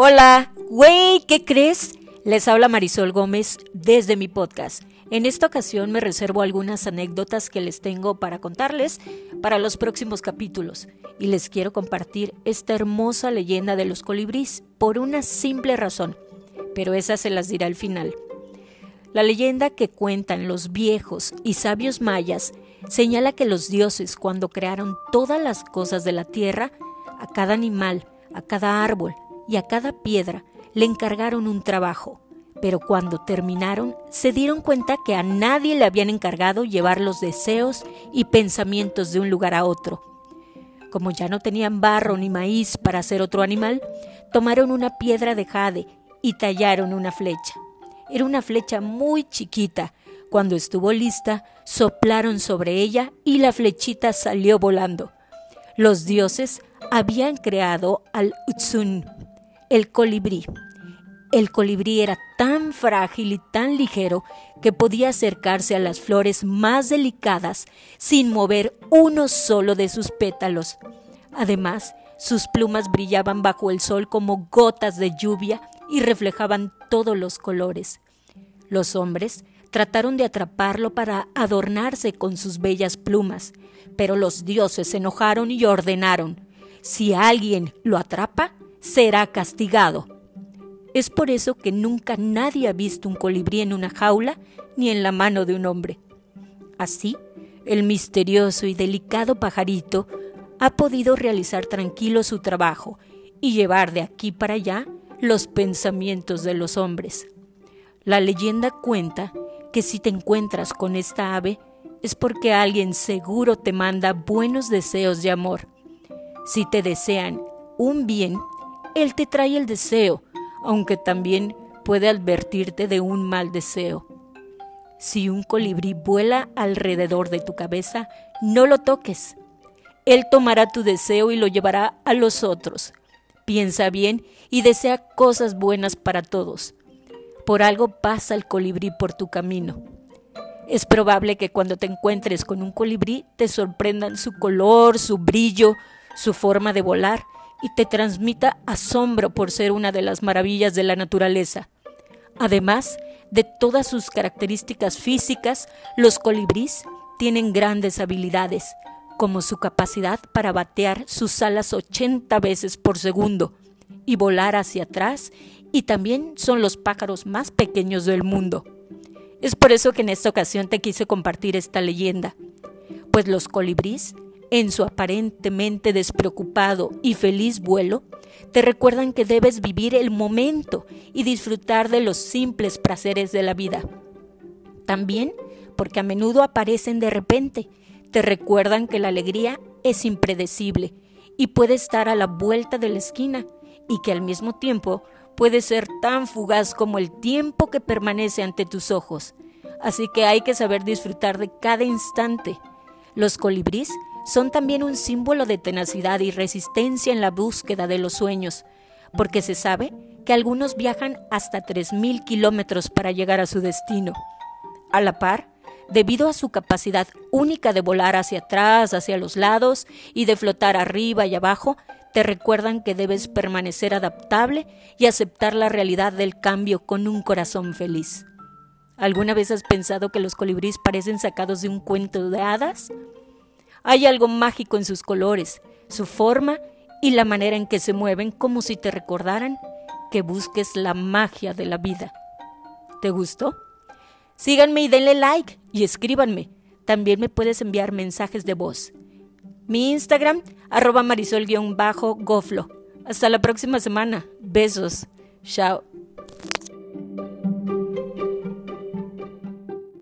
Hola, güey, ¿qué crees? Les habla Marisol Gómez desde mi podcast. En esta ocasión me reservo algunas anécdotas que les tengo para contarles para los próximos capítulos y les quiero compartir esta hermosa leyenda de los colibríes por una simple razón, pero esa se las diré al final. La leyenda que cuentan los viejos y sabios mayas señala que los dioses cuando crearon todas las cosas de la tierra, a cada animal, a cada árbol, y a cada piedra le encargaron un trabajo, pero cuando terminaron se dieron cuenta que a nadie le habían encargado llevar los deseos y pensamientos de un lugar a otro. Como ya no tenían barro ni maíz para hacer otro animal, tomaron una piedra de jade y tallaron una flecha. Era una flecha muy chiquita. Cuando estuvo lista, soplaron sobre ella y la flechita salió volando. Los dioses habían creado al Utsun, el colibrí. El colibrí era tan frágil y tan ligero que podía acercarse a las flores más delicadas sin mover uno solo de sus pétalos. Además, sus plumas brillaban bajo el sol como gotas de lluvia y reflejaban todos los colores. Los hombres trataron de atraparlo para adornarse con sus bellas plumas, pero los dioses se enojaron y ordenaron, si alguien lo atrapa, será castigado. Es por eso que nunca nadie ha visto un colibrí en una jaula ni en la mano de un hombre. Así, el misterioso y delicado pajarito ha podido realizar tranquilo su trabajo y llevar de aquí para allá los pensamientos de los hombres. La leyenda cuenta que si te encuentras con esta ave es porque alguien seguro te manda buenos deseos de amor. Si te desean un bien, él te trae el deseo, aunque también puede advertirte de un mal deseo. Si un colibrí vuela alrededor de tu cabeza, no lo toques. Él tomará tu deseo y lo llevará a los otros. Piensa bien y desea cosas buenas para todos. Por algo pasa el colibrí por tu camino. Es probable que cuando te encuentres con un colibrí te sorprendan su color, su brillo, su forma de volar y te transmita asombro por ser una de las maravillas de la naturaleza. Además de todas sus características físicas, los colibríes tienen grandes habilidades, como su capacidad para batear sus alas 80 veces por segundo y volar hacia atrás, y también son los pájaros más pequeños del mundo. Es por eso que en esta ocasión te quise compartir esta leyenda, pues los colibríes en su aparentemente despreocupado y feliz vuelo, te recuerdan que debes vivir el momento y disfrutar de los simples placeres de la vida. También porque a menudo aparecen de repente, te recuerdan que la alegría es impredecible y puede estar a la vuelta de la esquina y que al mismo tiempo puede ser tan fugaz como el tiempo que permanece ante tus ojos. Así que hay que saber disfrutar de cada instante. Los colibríes son también un símbolo de tenacidad y resistencia en la búsqueda de los sueños, porque se sabe que algunos viajan hasta 3.000 kilómetros para llegar a su destino. A la par, debido a su capacidad única de volar hacia atrás, hacia los lados y de flotar arriba y abajo, te recuerdan que debes permanecer adaptable y aceptar la realidad del cambio con un corazón feliz. ¿Alguna vez has pensado que los colibríes parecen sacados de un cuento de hadas? Hay algo mágico en sus colores, su forma y la manera en que se mueven como si te recordaran que busques la magia de la vida. ¿Te gustó? Síganme y denle like y escríbanme. También me puedes enviar mensajes de voz. Mi Instagram, arroba marisol-goflo. Hasta la próxima semana. Besos. Chao.